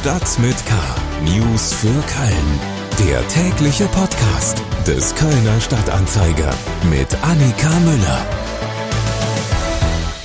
Stadt mit K. News für Köln. Der tägliche Podcast des Kölner Stadtanzeiger mit Annika Müller.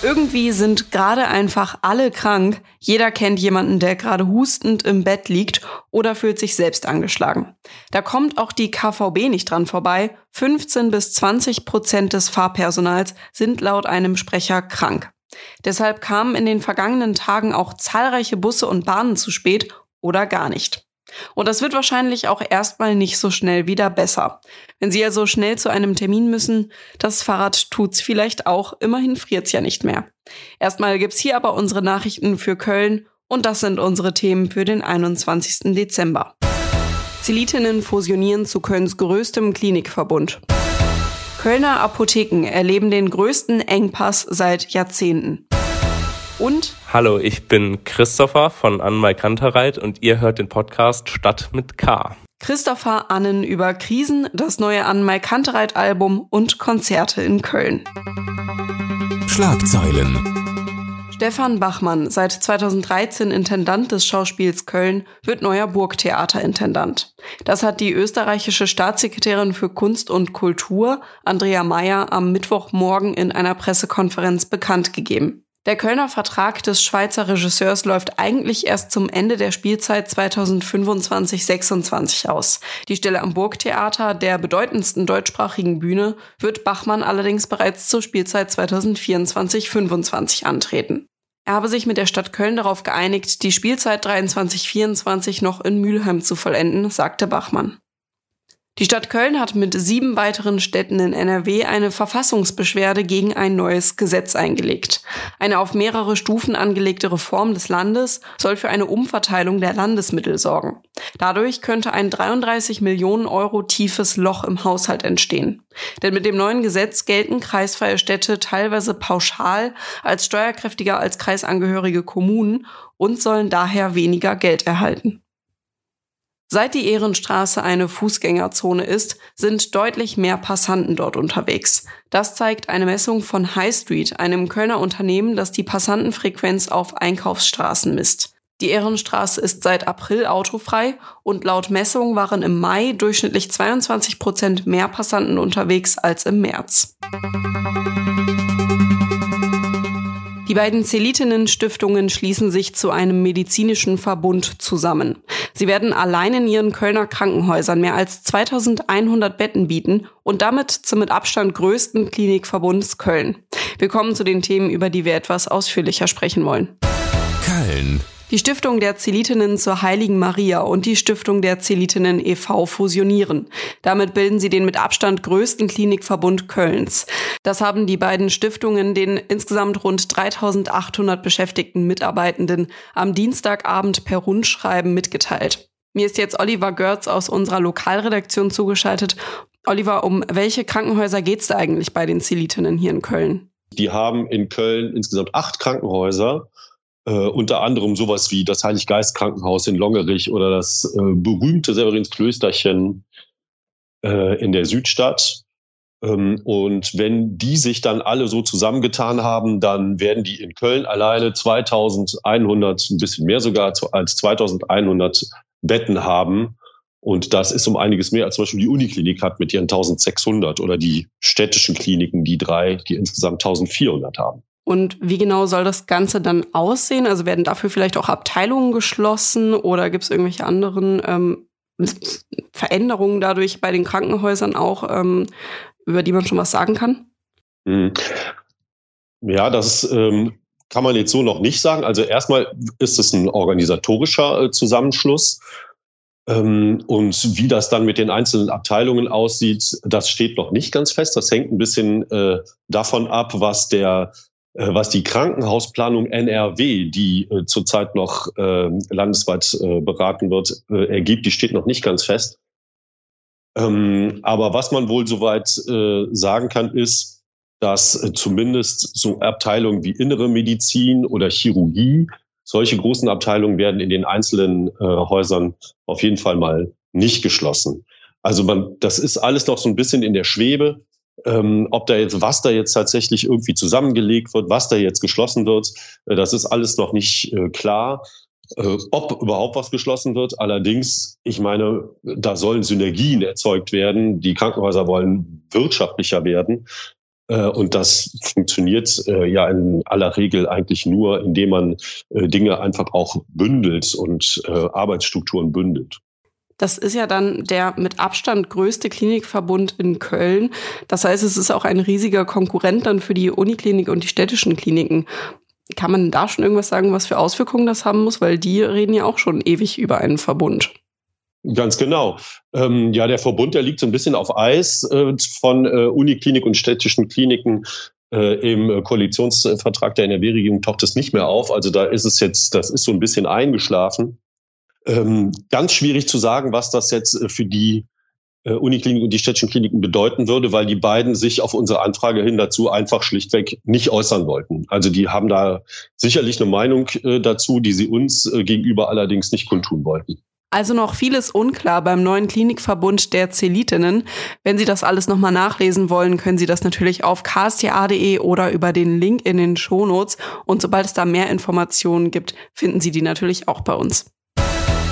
Irgendwie sind gerade einfach alle krank. Jeder kennt jemanden, der gerade hustend im Bett liegt oder fühlt sich selbst angeschlagen. Da kommt auch die KVB nicht dran vorbei. 15 bis 20 Prozent des Fahrpersonals sind laut einem Sprecher krank. Deshalb kamen in den vergangenen Tagen auch zahlreiche Busse und Bahnen zu spät oder gar nicht. Und das wird wahrscheinlich auch erstmal nicht so schnell wieder besser. Wenn Sie also schnell zu einem Termin müssen, das Fahrrad tut's vielleicht auch, immerhin friert's ja nicht mehr. Erstmal gibt's hier aber unsere Nachrichten für Köln und das sind unsere Themen für den 21. Dezember. Zelitinnen fusionieren zu Kölns größtem Klinikverbund. Kölner Apotheken erleben den größten Engpass seit Jahrzehnten. Und Hallo, ich bin Christopher von Anmai Kantereit und ihr hört den Podcast Stadt mit K. Christopher Annen über Krisen, das neue Anmai Kantereit Album und Konzerte in Köln. Schlagzeilen. Stefan Bachmann, seit 2013 Intendant des Schauspiels Köln, wird neuer Burgtheaterintendant. Das hat die österreichische Staatssekretärin für Kunst und Kultur, Andrea Meyer, am Mittwochmorgen in einer Pressekonferenz bekannt gegeben. Der Kölner Vertrag des Schweizer Regisseurs läuft eigentlich erst zum Ende der Spielzeit 2025-26 aus. Die Stelle am Burgtheater, der bedeutendsten deutschsprachigen Bühne, wird Bachmann allerdings bereits zur Spielzeit 2024-25 antreten. Er habe sich mit der Stadt Köln darauf geeinigt, die Spielzeit 23-24 noch in Mülheim zu vollenden, sagte Bachmann. Die Stadt Köln hat mit sieben weiteren Städten in NRW eine Verfassungsbeschwerde gegen ein neues Gesetz eingelegt. Eine auf mehrere Stufen angelegte Reform des Landes soll für eine Umverteilung der Landesmittel sorgen. Dadurch könnte ein 33 Millionen Euro tiefes Loch im Haushalt entstehen. Denn mit dem neuen Gesetz gelten kreisfreie Städte teilweise pauschal als steuerkräftiger als kreisangehörige Kommunen und sollen daher weniger Geld erhalten. Seit die Ehrenstraße eine Fußgängerzone ist, sind deutlich mehr Passanten dort unterwegs. Das zeigt eine Messung von High Street, einem Kölner Unternehmen, das die Passantenfrequenz auf Einkaufsstraßen misst. Die Ehrenstraße ist seit April autofrei und laut Messung waren im Mai durchschnittlich 22 Prozent mehr Passanten unterwegs als im März. Die beiden Zelitinnen-Stiftungen schließen sich zu einem medizinischen Verbund zusammen. Sie werden allein in ihren Kölner Krankenhäusern mehr als 2100 Betten bieten und damit zum mit Abstand größten Klinikverbunds Köln. Wir kommen zu den Themen, über die wir etwas ausführlicher sprechen wollen. Köln. Die Stiftung der Zelitinnen zur Heiligen Maria und die Stiftung der Zelitinnen e.V. fusionieren. Damit bilden sie den mit Abstand größten Klinikverbund Kölns. Das haben die beiden Stiftungen den insgesamt rund 3800 beschäftigten Mitarbeitenden am Dienstagabend per Rundschreiben mitgeteilt. Mir ist jetzt Oliver Görz aus unserer Lokalredaktion zugeschaltet. Oliver, um welche Krankenhäuser geht es da eigentlich bei den Zelitinnen hier in Köln? Die haben in Köln insgesamt acht Krankenhäuser äh, unter anderem sowas wie das Heiliggeist-Krankenhaus in Longerich oder das äh, berühmte Severinsklösterchen äh, in der Südstadt. Ähm, und wenn die sich dann alle so zusammengetan haben, dann werden die in Köln alleine 2100, ein bisschen mehr sogar als 2100 Betten haben. Und das ist um einiges mehr als zum Beispiel die Uniklinik hat mit ihren 1600 oder die städtischen Kliniken, die drei, die insgesamt 1400 haben. Und wie genau soll das Ganze dann aussehen? Also werden dafür vielleicht auch Abteilungen geschlossen oder gibt es irgendwelche anderen ähm, Veränderungen dadurch bei den Krankenhäusern auch, ähm, über die man schon was sagen kann? Hm. Ja, das ähm, kann man jetzt so noch nicht sagen. Also erstmal ist es ein organisatorischer äh, Zusammenschluss. Ähm, und wie das dann mit den einzelnen Abteilungen aussieht, das steht noch nicht ganz fest. Das hängt ein bisschen äh, davon ab, was der was die Krankenhausplanung NRW, die äh, zurzeit noch äh, landesweit äh, beraten wird, äh, ergibt, die steht noch nicht ganz fest. Ähm, aber was man wohl soweit äh, sagen kann, ist, dass äh, zumindest so Abteilungen wie innere Medizin oder Chirurgie, solche großen Abteilungen werden in den einzelnen äh, Häusern auf jeden Fall mal nicht geschlossen. Also man, das ist alles noch so ein bisschen in der Schwebe. Ähm, ob da jetzt, was da jetzt tatsächlich irgendwie zusammengelegt wird, was da jetzt geschlossen wird, äh, das ist alles noch nicht äh, klar. äh, ob überhaupt was geschlossen wird. Allerdings, ich meine, da sollen Synergien erzeugt werden. Die Krankenhäuser wollen wirtschaftlicher werden. Äh, und das funktioniert äh, ja in aller Regel eigentlich nur, indem man äh, Dinge einfach auch bündelt und Arbeitsstrukturen bündelt. Das ist ja dann der mit Abstand größte Klinikverbund in Köln. Das heißt, es ist auch ein riesiger Konkurrent dann für die Uniklinik und die städtischen Kliniken. Kann man da schon irgendwas sagen, was für Auswirkungen das haben muss? Weil die reden ja auch schon ewig über einen Verbund. Ganz genau. Ähm, ja, der Verbund, der liegt so ein bisschen auf Eis äh, von äh, Uniklinik und städtischen Kliniken. Äh, Im Koalitionsvertrag der NRW-Regierung taucht es nicht mehr auf. Also da ist es jetzt, das ist so ein bisschen eingeschlafen. Ähm, ganz schwierig zu sagen, was das jetzt äh, für die äh, Uniklinik und die städtischen Kliniken bedeuten würde, weil die beiden sich auf unsere Anfrage hin dazu einfach schlichtweg nicht äußern wollten. Also die haben da sicherlich eine Meinung äh, dazu, die sie uns äh, gegenüber allerdings nicht kundtun wollten. Also noch vieles unklar beim neuen Klinikverbund der Zelitinnen. Wenn Sie das alles nochmal nachlesen wollen, können Sie das natürlich auf ksta.de oder über den Link in den Shownotes. Und sobald es da mehr Informationen gibt, finden Sie die natürlich auch bei uns.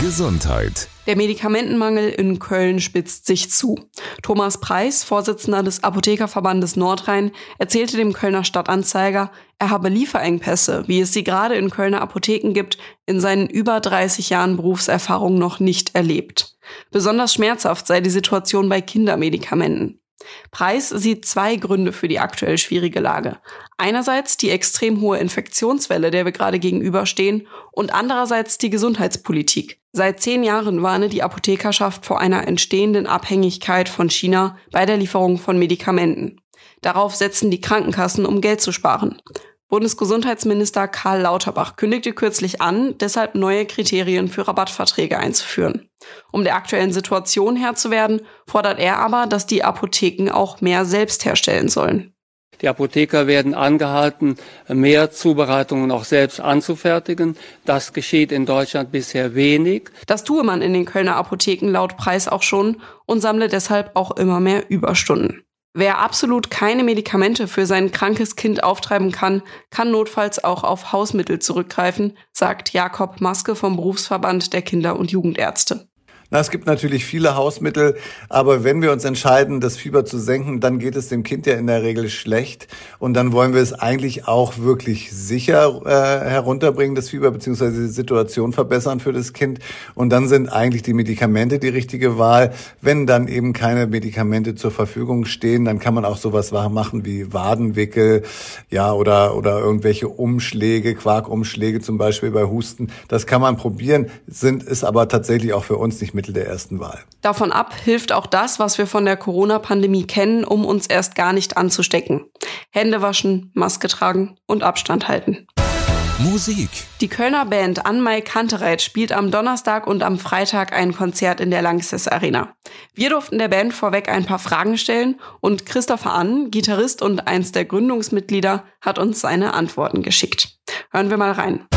Gesundheit. Der Medikamentenmangel in Köln spitzt sich zu. Thomas Preis, Vorsitzender des Apothekerverbandes Nordrhein, erzählte dem Kölner Stadtanzeiger, er habe Lieferengpässe, wie es sie gerade in Kölner Apotheken gibt, in seinen über 30 Jahren Berufserfahrung noch nicht erlebt. Besonders schmerzhaft sei die Situation bei Kindermedikamenten. Preis sieht zwei Gründe für die aktuell schwierige Lage. Einerseits die extrem hohe Infektionswelle, der wir gerade gegenüberstehen, und andererseits die Gesundheitspolitik. Seit zehn Jahren warne die Apothekerschaft vor einer entstehenden Abhängigkeit von China bei der Lieferung von Medikamenten. Darauf setzen die Krankenkassen, um Geld zu sparen. Bundesgesundheitsminister Karl Lauterbach kündigte kürzlich an, deshalb neue Kriterien für Rabattverträge einzuführen. Um der aktuellen Situation Herr zu werden, fordert er aber, dass die Apotheken auch mehr selbst herstellen sollen. Die Apotheker werden angehalten, mehr Zubereitungen auch selbst anzufertigen. Das geschieht in Deutschland bisher wenig. Das tue man in den Kölner Apotheken laut Preis auch schon und sammle deshalb auch immer mehr Überstunden. Wer absolut keine Medikamente für sein krankes Kind auftreiben kann, kann notfalls auch auf Hausmittel zurückgreifen, sagt Jakob Maske vom Berufsverband der Kinder- und Jugendärzte. Na, es gibt natürlich viele Hausmittel, aber wenn wir uns entscheiden, das Fieber zu senken, dann geht es dem Kind ja in der Regel schlecht und dann wollen wir es eigentlich auch wirklich sicher äh, herunterbringen, das Fieber beziehungsweise die Situation verbessern für das Kind und dann sind eigentlich die Medikamente die richtige Wahl. Wenn dann eben keine Medikamente zur Verfügung stehen, dann kann man auch sowas machen wie Wadenwickel, ja oder oder irgendwelche Umschläge, Quarkumschläge zum Beispiel bei Husten. Das kann man probieren, sind ist aber tatsächlich auch für uns nicht Mittel der ersten Wahl. Davon ab hilft auch das, was wir von der Corona-Pandemie kennen, um uns erst gar nicht anzustecken. Hände waschen, Maske tragen und Abstand halten. Musik. Die Kölner Band Anmai Kantereit spielt am Donnerstag und am Freitag ein Konzert in der Lanxess Arena. Wir durften der Band vorweg ein paar Fragen stellen und Christopher Ann, Gitarrist und eins der Gründungsmitglieder, hat uns seine Antworten geschickt. Hören wir mal rein.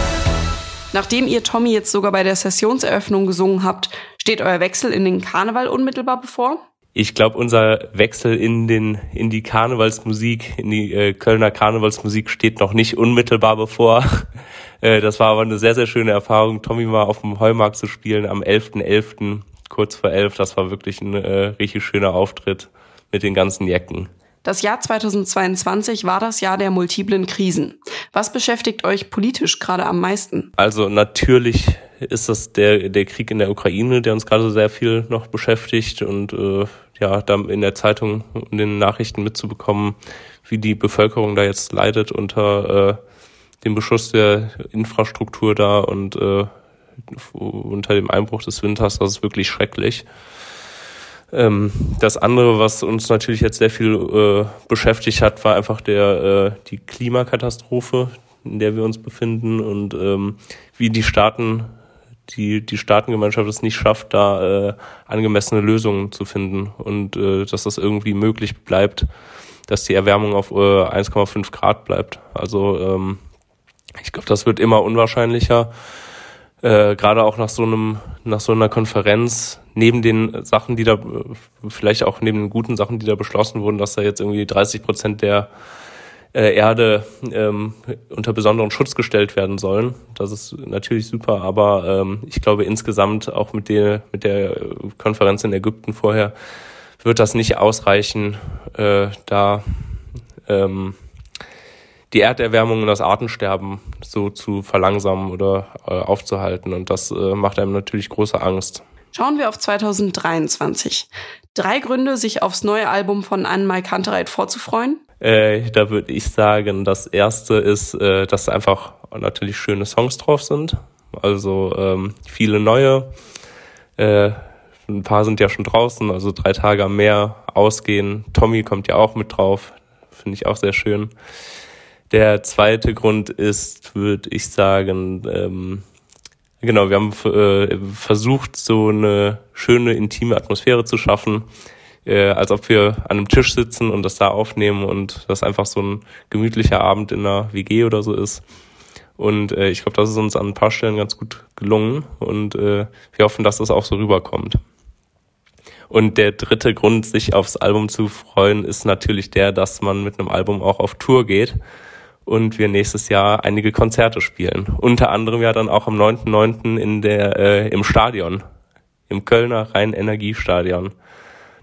Nachdem ihr Tommy jetzt sogar bei der Sessionseröffnung gesungen habt, steht euer Wechsel in den Karneval unmittelbar bevor? Ich glaube, unser Wechsel in den in die Karnevalsmusik, in die äh, Kölner Karnevalsmusik steht noch nicht unmittelbar bevor. äh, das war aber eine sehr sehr schöne Erfahrung, Tommy mal auf dem Heumarkt zu spielen am 11.11. .11., kurz vor elf. Das war wirklich ein äh, richtig schöner Auftritt mit den ganzen Jecken. Das Jahr 2022 war das Jahr der multiplen Krisen. Was beschäftigt euch politisch gerade am meisten? Also natürlich ist das der, der Krieg in der Ukraine, der uns gerade sehr viel noch beschäftigt und äh, ja, da in der Zeitung in den Nachrichten mitzubekommen, wie die Bevölkerung da jetzt leidet unter äh, dem Beschuss der Infrastruktur da und äh, unter dem Einbruch des Winters, das ist wirklich schrecklich. Ähm, das andere, was uns natürlich jetzt sehr viel äh, beschäftigt hat, war einfach der äh, die Klimakatastrophe, in der wir uns befinden und ähm, wie die Staaten die die Staatengemeinschaft es nicht schafft, da äh, angemessene Lösungen zu finden und äh, dass das irgendwie möglich bleibt, dass die Erwärmung auf äh, 1,5 Grad bleibt. Also ähm, ich glaube, das wird immer unwahrscheinlicher äh, gerade auch nach so einem, nach so einer Konferenz, neben den Sachen, die da, vielleicht auch neben den guten Sachen, die da beschlossen wurden, dass da jetzt irgendwie 30 Prozent der äh, Erde ähm, unter besonderen Schutz gestellt werden sollen. Das ist natürlich super, aber ähm, ich glaube insgesamt auch mit der, mit der Konferenz in Ägypten vorher wird das nicht ausreichen, äh, da ähm, die Erderwärmung und das Artensterben so zu verlangsamen oder äh, aufzuhalten. Und das äh, macht einem natürlich große Angst. Schauen wir auf 2023. Drei Gründe, sich aufs neue Album von Anne-Mai Kantereit vorzufreuen? Äh, da würde ich sagen, das erste ist, äh, dass einfach natürlich schöne Songs drauf sind. Also ähm, viele neue. Äh, ein paar sind ja schon draußen, also drei Tage am Meer ausgehen. Tommy kommt ja auch mit drauf. Finde ich auch sehr schön. Der zweite Grund ist, würde ich sagen, ähm, genau, wir haben äh, versucht, so eine schöne, intime Atmosphäre zu schaffen, äh, als ob wir an einem Tisch sitzen und das da aufnehmen und das einfach so ein gemütlicher Abend in einer WG oder so ist. Und äh, ich glaube, das ist uns an ein paar Stellen ganz gut gelungen und äh, wir hoffen, dass das auch so rüberkommt. Und der dritte Grund, sich aufs Album zu freuen, ist natürlich der, dass man mit einem Album auch auf Tour geht und wir nächstes Jahr einige Konzerte spielen. Unter anderem ja dann auch am 9.9. in der äh, im Stadion, im Kölner Rhein-Energiestadion.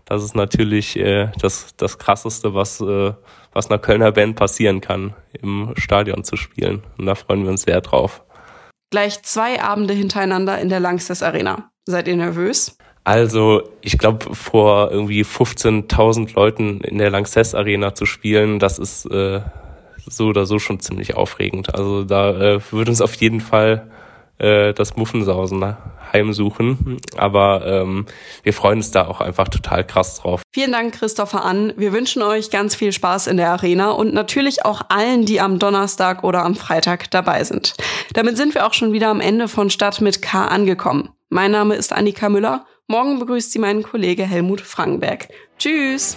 Das ist natürlich äh, das das krasseste, was äh, was einer Kölner Band passieren kann, im Stadion zu spielen. Und da freuen wir uns sehr drauf. Gleich zwei Abende hintereinander in der Langsess Arena. Seid ihr nervös? Also, ich glaube, vor irgendwie 15.000 Leuten in der Lanxess Arena zu spielen, das ist äh, so oder so schon ziemlich aufregend. Also da äh, würde uns auf jeden Fall äh, das Muffensausen heimsuchen. Aber ähm, wir freuen uns da auch einfach total krass drauf. Vielen Dank, Christopher Ann. Wir wünschen euch ganz viel Spaß in der Arena und natürlich auch allen, die am Donnerstag oder am Freitag dabei sind. Damit sind wir auch schon wieder am Ende von Stadt mit K angekommen. Mein Name ist Annika Müller. Morgen begrüßt sie meinen Kollege Helmut Frankenberg. Tschüss!